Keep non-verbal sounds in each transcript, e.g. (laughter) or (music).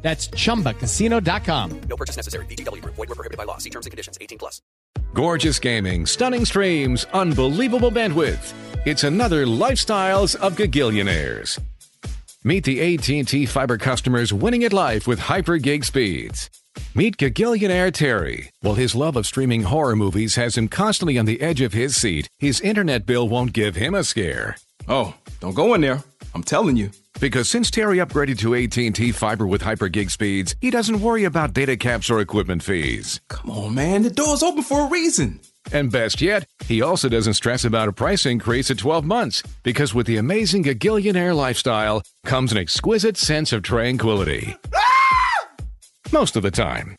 That's chumbacasino.com. No purchase necessary. BGW. Void were prohibited by law. See terms and conditions. 18 plus. Gorgeous gaming, stunning streams, unbelievable bandwidth. It's another Lifestyles of Gagillionaires. Meet the AT&T fiber customers winning at life with hyper gig speeds. Meet Gagillionaire Terry. While his love of streaming horror movies has him constantly on the edge of his seat, his internet bill won't give him a scare. Oh, don't go in there. I'm telling you. Because since Terry upgraded to AT&T fiber with hyper gig speeds, he doesn't worry about data caps or equipment fees. Come on, man. The door's open for a reason. And best yet, he also doesn't stress about a price increase at 12 months because with the amazing Gagillionaire lifestyle comes an exquisite sense of tranquility. Ah! Most of the time.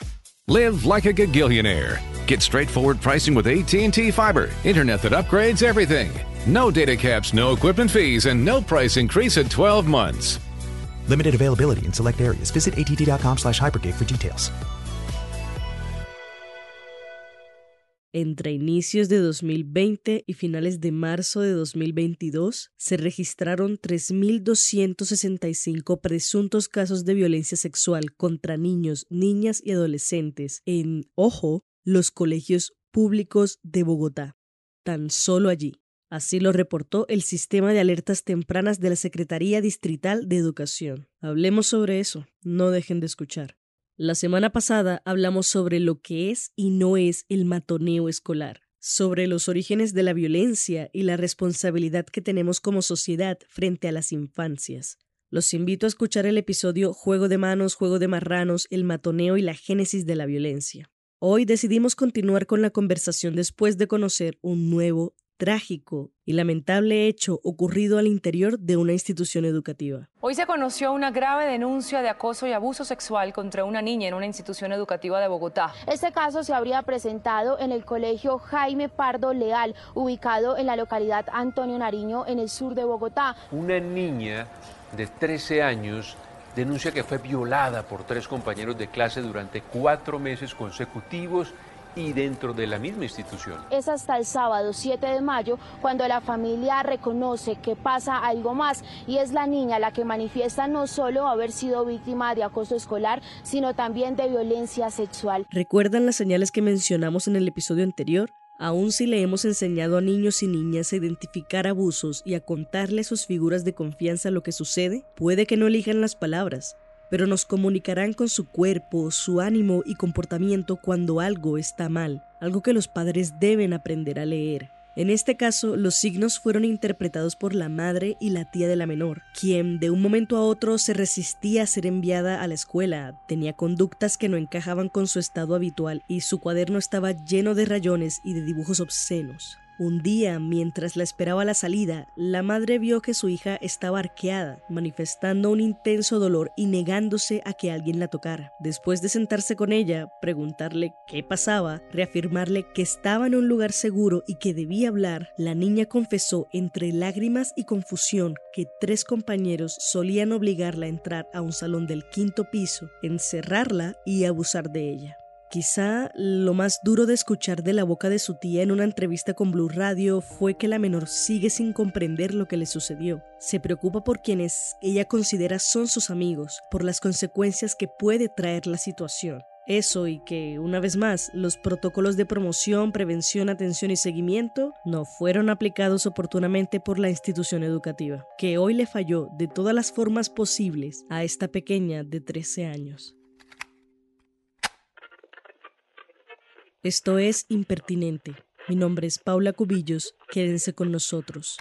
Live like a Gagillionaire. Get straightforward pricing with AT&T Fiber, internet that upgrades everything. No data caps, no equipment fees, and no price increase at 12 months. Limited availability in select areas. Visit att.com slash hypergig for details. Entre inicios de 2020 y finales de marzo de 2022, se registraron 3.265 presuntos casos de violencia sexual contra niños, niñas y adolescentes en, ojo, los colegios públicos de Bogotá. Tan solo allí. Así lo reportó el sistema de alertas tempranas de la Secretaría Distrital de Educación. Hablemos sobre eso, no dejen de escuchar. La semana pasada hablamos sobre lo que es y no es el matoneo escolar, sobre los orígenes de la violencia y la responsabilidad que tenemos como sociedad frente a las infancias. Los invito a escuchar el episodio Juego de manos, juego de marranos, el matoneo y la génesis de la violencia. Hoy decidimos continuar con la conversación después de conocer un nuevo trágico y lamentable hecho ocurrido al interior de una institución educativa. Hoy se conoció una grave denuncia de acoso y abuso sexual contra una niña en una institución educativa de Bogotá. Este caso se habría presentado en el colegio Jaime Pardo Leal, ubicado en la localidad Antonio Nariño, en el sur de Bogotá. Una niña de 13 años denuncia que fue violada por tres compañeros de clase durante cuatro meses consecutivos y dentro de la misma institución. Es hasta el sábado 7 de mayo cuando la familia reconoce que pasa algo más y es la niña la que manifiesta no solo haber sido víctima de acoso escolar, sino también de violencia sexual. ¿Recuerdan las señales que mencionamos en el episodio anterior? Aún si le hemos enseñado a niños y niñas a identificar abusos y a contarle a sus figuras de confianza lo que sucede, puede que no elijan las palabras, pero nos comunicarán con su cuerpo, su ánimo y comportamiento cuando algo está mal, algo que los padres deben aprender a leer. En este caso, los signos fueron interpretados por la madre y la tía de la menor, quien de un momento a otro se resistía a ser enviada a la escuela, tenía conductas que no encajaban con su estado habitual y su cuaderno estaba lleno de rayones y de dibujos obscenos. Un día, mientras la esperaba la salida, la madre vio que su hija estaba arqueada, manifestando un intenso dolor y negándose a que alguien la tocara. Después de sentarse con ella, preguntarle qué pasaba, reafirmarle que estaba en un lugar seguro y que debía hablar, la niña confesó entre lágrimas y confusión que tres compañeros solían obligarla a entrar a un salón del quinto piso, encerrarla y abusar de ella. Quizá lo más duro de escuchar de la boca de su tía en una entrevista con Blue Radio fue que la menor sigue sin comprender lo que le sucedió. Se preocupa por quienes ella considera son sus amigos, por las consecuencias que puede traer la situación. Eso y que, una vez más, los protocolos de promoción, prevención, atención y seguimiento no fueron aplicados oportunamente por la institución educativa, que hoy le falló de todas las formas posibles a esta pequeña de 13 años. Esto es Impertinente. Mi nombre es Paula Cubillos. Quédense con nosotros.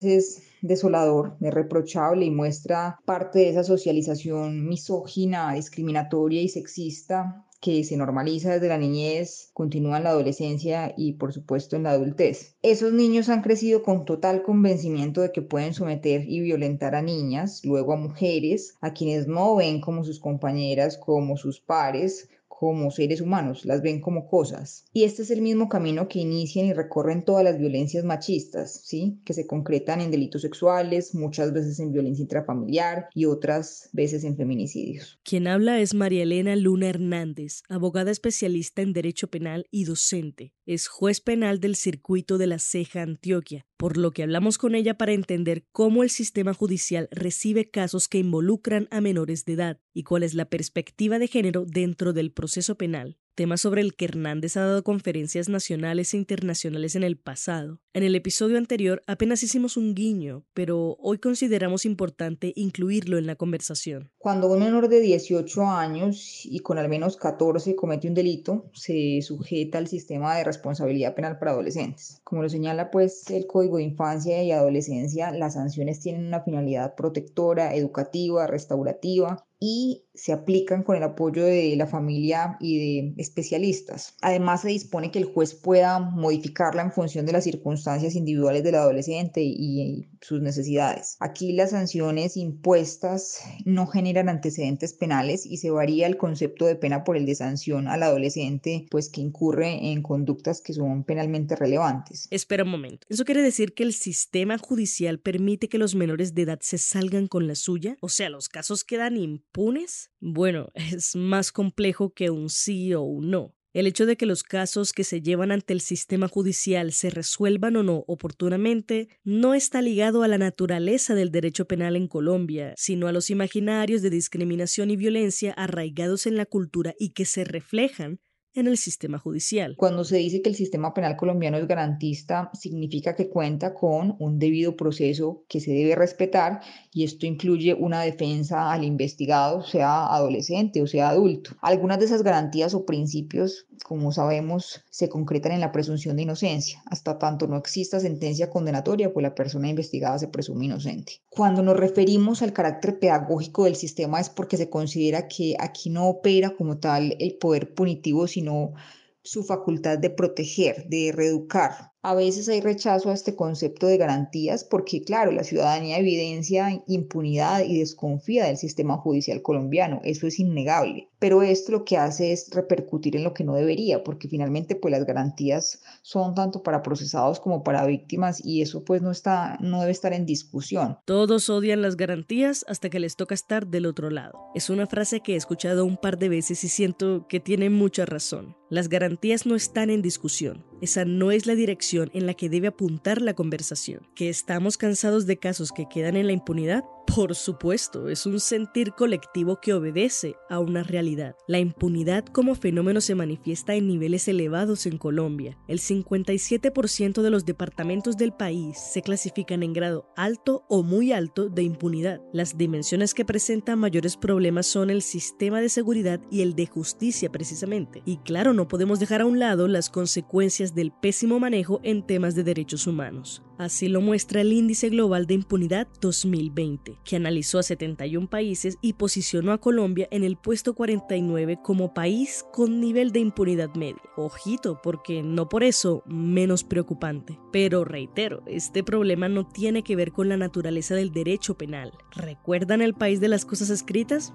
Es desolador, es reprochable y muestra parte de esa socialización misógina, discriminatoria y sexista que se normaliza desde la niñez, continúa en la adolescencia y por supuesto en la adultez. Esos niños han crecido con total convencimiento de que pueden someter y violentar a niñas, luego a mujeres, a quienes no ven como sus compañeras, como sus pares, como seres humanos, las ven como cosas. Y este es el mismo camino que inician y recorren todas las violencias machistas, ¿sí? Que se concretan en delitos sexuales, muchas veces en violencia intrafamiliar y otras veces en feminicidios. Quien habla es María Elena Luna Hernández, abogada especialista en derecho penal y docente. Es juez penal del circuito de la Ceja Antioquia, por lo que hablamos con ella para entender cómo el sistema judicial recibe casos que involucran a menores de edad y cuál es la perspectiva de género dentro del proceso penal tema sobre el que Hernández ha dado conferencias nacionales e internacionales en el pasado. En el episodio anterior apenas hicimos un guiño, pero hoy consideramos importante incluirlo en la conversación. Cuando un menor de 18 años y con al menos 14 comete un delito, se sujeta al sistema de responsabilidad penal para adolescentes. Como lo señala pues el Código de Infancia y Adolescencia, las sanciones tienen una finalidad protectora, educativa, restaurativa y se aplican con el apoyo de la familia y de especialistas. Además, se dispone que el juez pueda modificarla en función de las circunstancias individuales del adolescente y sus necesidades. Aquí las sanciones impuestas no generan antecedentes penales y se varía el concepto de pena por el de sanción al adolescente, pues que incurre en conductas que son penalmente relevantes. Espera un momento. ¿Eso quiere decir que el sistema judicial permite que los menores de edad se salgan con la suya? O sea, los casos quedan impunes? Bueno, (laughs) es más complejo que un sí o un no. El hecho de que los casos que se llevan ante el sistema judicial se resuelvan o no oportunamente no está ligado a la naturaleza del derecho penal en Colombia, sino a los imaginarios de discriminación y violencia arraigados en la cultura y que se reflejan en el sistema judicial. Cuando se dice que el sistema penal colombiano es garantista, significa que cuenta con un debido proceso que se debe respetar y esto incluye una defensa al investigado, sea adolescente o sea adulto. Algunas de esas garantías o principios, como sabemos, se concretan en la presunción de inocencia. Hasta tanto no exista sentencia condenatoria, pues la persona investigada se presume inocente. Cuando nos referimos al carácter pedagógico del sistema es porque se considera que aquí no opera como tal el poder punitivo, sino su facultad de proteger, de reeducar, a veces hay rechazo a este concepto de garantías porque, claro, la ciudadanía evidencia impunidad y desconfía del sistema judicial colombiano. Eso es innegable. Pero esto lo que hace es repercutir en lo que no debería, porque finalmente pues las garantías son tanto para procesados como para víctimas y eso pues no está no debe estar en discusión. Todos odian las garantías hasta que les toca estar del otro lado. Es una frase que he escuchado un par de veces y siento que tiene mucha razón. Las garantías no están en discusión. Esa no es la dirección en la que debe apuntar la conversación. ¿Que estamos cansados de casos que quedan en la impunidad? Por supuesto, es un sentir colectivo que obedece a una realidad. La impunidad como fenómeno se manifiesta en niveles elevados en Colombia. El 57% de los departamentos del país se clasifican en grado alto o muy alto de impunidad. Las dimensiones que presentan mayores problemas son el sistema de seguridad y el de justicia precisamente. Y claro, no podemos dejar a un lado las consecuencias del pésimo manejo en temas de derechos humanos. Así lo muestra el Índice Global de Impunidad 2020, que analizó a 71 países y posicionó a Colombia en el puesto 49 como país con nivel de impunidad media. Ojito, porque no por eso menos preocupante. Pero reitero, este problema no tiene que ver con la naturaleza del derecho penal. ¿Recuerdan el país de las cosas escritas?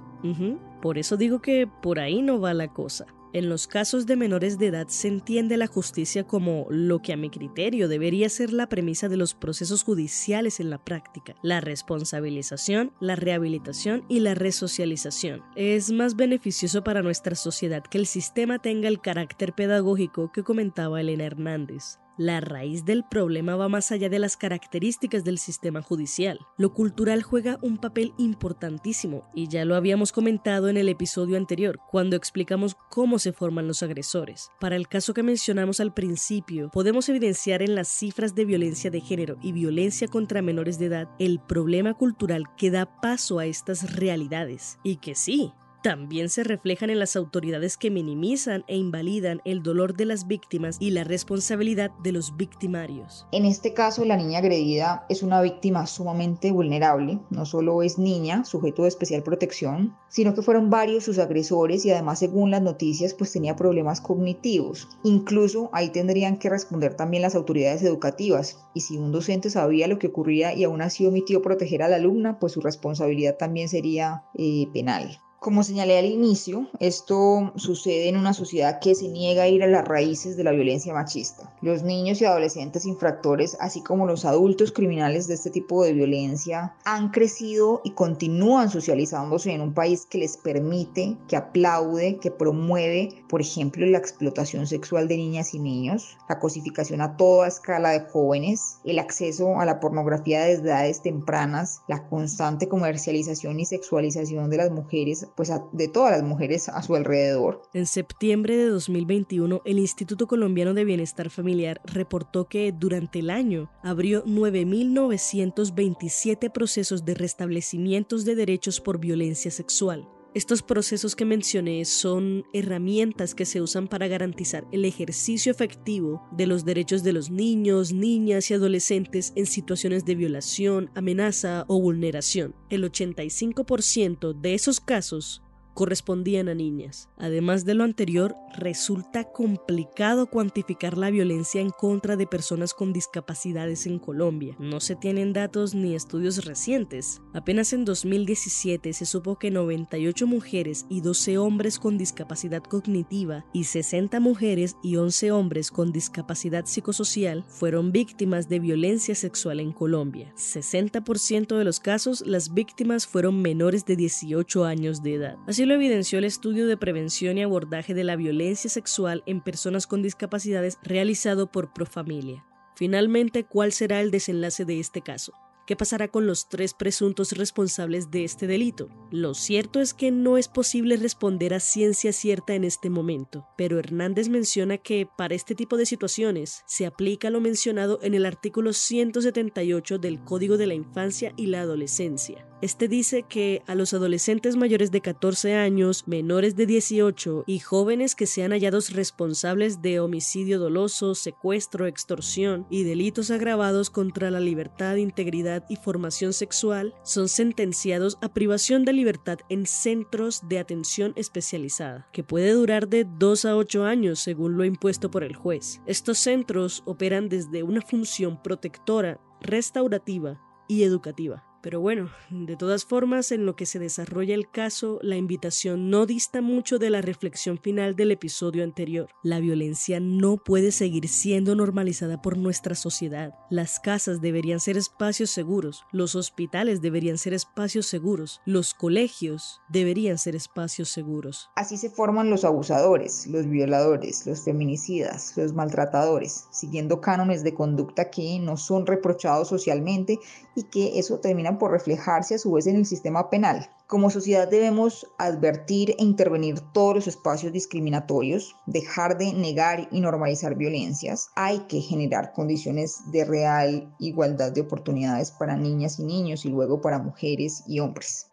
Por eso digo que por ahí no va la cosa. En los casos de menores de edad se entiende la justicia como lo que a mi criterio debería ser la premisa de los procesos judiciales en la práctica, la responsabilización, la rehabilitación y la resocialización. Es más beneficioso para nuestra sociedad que el sistema tenga el carácter pedagógico que comentaba Elena Hernández. La raíz del problema va más allá de las características del sistema judicial. Lo cultural juega un papel importantísimo y ya lo habíamos comentado en el episodio anterior, cuando explicamos cómo se forman los agresores. Para el caso que mencionamos al principio, podemos evidenciar en las cifras de violencia de género y violencia contra menores de edad el problema cultural que da paso a estas realidades. Y que sí, también se reflejan en las autoridades que minimizan e invalidan el dolor de las víctimas y la responsabilidad de los victimarios. En este caso, la niña agredida es una víctima sumamente vulnerable. No solo es niña, sujeto de especial protección, sino que fueron varios sus agresores y además, según las noticias, pues tenía problemas cognitivos. Incluso ahí tendrían que responder también las autoridades educativas. Y si un docente sabía lo que ocurría y aún así omitió proteger a la alumna, pues su responsabilidad también sería eh, penal. Como señalé al inicio, esto sucede en una sociedad que se niega a ir a las raíces de la violencia machista. Los niños y adolescentes infractores, así como los adultos criminales de este tipo de violencia, han crecido y continúan socializándose en un país que les permite, que aplaude, que promueve, por ejemplo, la explotación sexual de niñas y niños, la cosificación a toda escala de jóvenes, el acceso a la pornografía desde edades tempranas, la constante comercialización y sexualización de las mujeres pues de todas las mujeres a su alrededor. En septiembre de 2021, el Instituto Colombiano de Bienestar Familiar reportó que durante el año abrió 9.927 procesos de restablecimientos de derechos por violencia sexual. Estos procesos que mencioné son herramientas que se usan para garantizar el ejercicio efectivo de los derechos de los niños, niñas y adolescentes en situaciones de violación, amenaza o vulneración. El 85% de esos casos correspondían a niñas. Además de lo anterior, resulta complicado cuantificar la violencia en contra de personas con discapacidades en Colombia. No se tienen datos ni estudios recientes. Apenas en 2017 se supo que 98 mujeres y 12 hombres con discapacidad cognitiva y 60 mujeres y 11 hombres con discapacidad psicosocial fueron víctimas de violencia sexual en Colombia. 60% de los casos las víctimas fueron menores de 18 años de edad. Así lo evidenció el estudio de prevención y abordaje de la violencia sexual en personas con discapacidades realizado por Profamilia. Finalmente, ¿cuál será el desenlace de este caso? ¿Qué pasará con los tres presuntos responsables de este delito? Lo cierto es que no es posible responder a ciencia cierta en este momento, pero Hernández menciona que para este tipo de situaciones se aplica lo mencionado en el artículo 178 del Código de la Infancia y la Adolescencia. Este dice que a los adolescentes mayores de 14 años, menores de 18 y jóvenes que sean hallados responsables de homicidio doloso, secuestro, extorsión y delitos agravados contra la libertad, integridad y formación sexual son sentenciados a privación de libertad en centros de atención especializada, que puede durar de 2 a 8 años según lo impuesto por el juez. Estos centros operan desde una función protectora, restaurativa y educativa. Pero bueno, de todas formas, en lo que se desarrolla el caso, la invitación no dista mucho de la reflexión final del episodio anterior. La violencia no puede seguir siendo normalizada por nuestra sociedad. Las casas deberían ser espacios seguros, los hospitales deberían ser espacios seguros, los colegios deberían ser espacios seguros. Así se forman los abusadores, los violadores, los feminicidas, los maltratadores, siguiendo cánones de conducta que no son reprochados socialmente y que eso termina por reflejarse a su vez en el sistema penal. Como sociedad debemos advertir e intervenir todos los espacios discriminatorios, dejar de negar y normalizar violencias. Hay que generar condiciones de real igualdad de oportunidades para niñas y niños y luego para mujeres y hombres.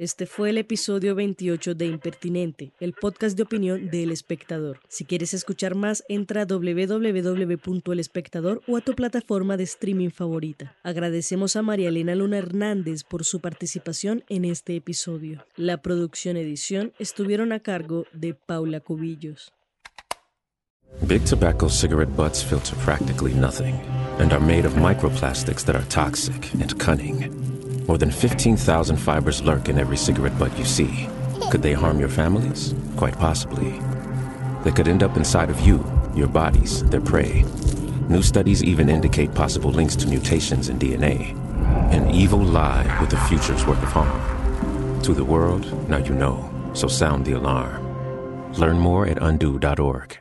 Este fue el episodio 28 de Impertinente, el podcast de opinión del Espectador. Si quieres escuchar más, entra a www.elespectador o a tu plataforma de streaming favorita. Agradecemos a María Elena Luna Hernández por su participación en este episodio. La producción edición estuvieron a cargo de Paula Cubillos. Big tobacco cigarette butts filter practically nothing and are made of microplastics that are toxic and cunning. More than 15,000 fibers lurk in every cigarette butt you see. Could they harm your families? Quite possibly. They could end up inside of you, your bodies, their prey. New studies even indicate possible links to mutations in DNA. An evil lie with a future's worth of harm. To the world, now you know, so sound the alarm. Learn more at undo.org.